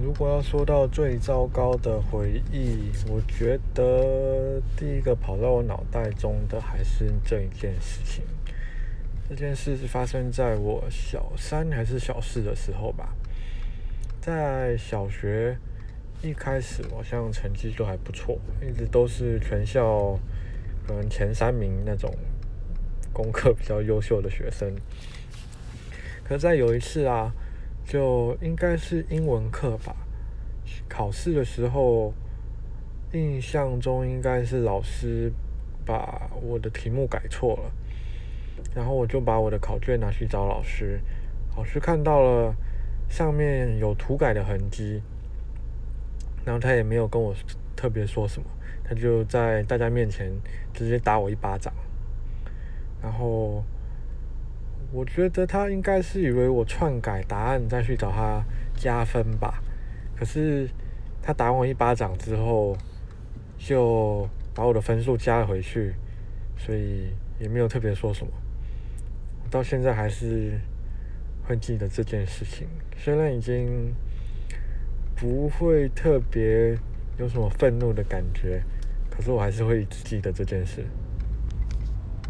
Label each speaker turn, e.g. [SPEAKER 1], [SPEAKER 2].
[SPEAKER 1] 如果要说到最糟糕的回忆，我觉得第一个跑到我脑袋中的还是这一件事情。这件事是发生在我小三还是小四的时候吧。在小学一开始，好像成绩就还不错，一直都是全校可能前三名那种功课比较优秀的学生。可在有一次啊。就应该是英文课吧。考试的时候，印象中应该是老师把我的题目改错了，然后我就把我的考卷拿去找老师，老师看到了上面有涂改的痕迹，然后他也没有跟我特别说什么，他就在大家面前直接打我一巴掌，然后。我觉得他应该是以为我篡改答案再去找他加分吧，可是他打我一巴掌之后，就把我的分数加了回去，所以也没有特别说什么。到现在还是会记得这件事情，虽然已经不会特别有什么愤怒的感觉，可是我还是会记得这件事。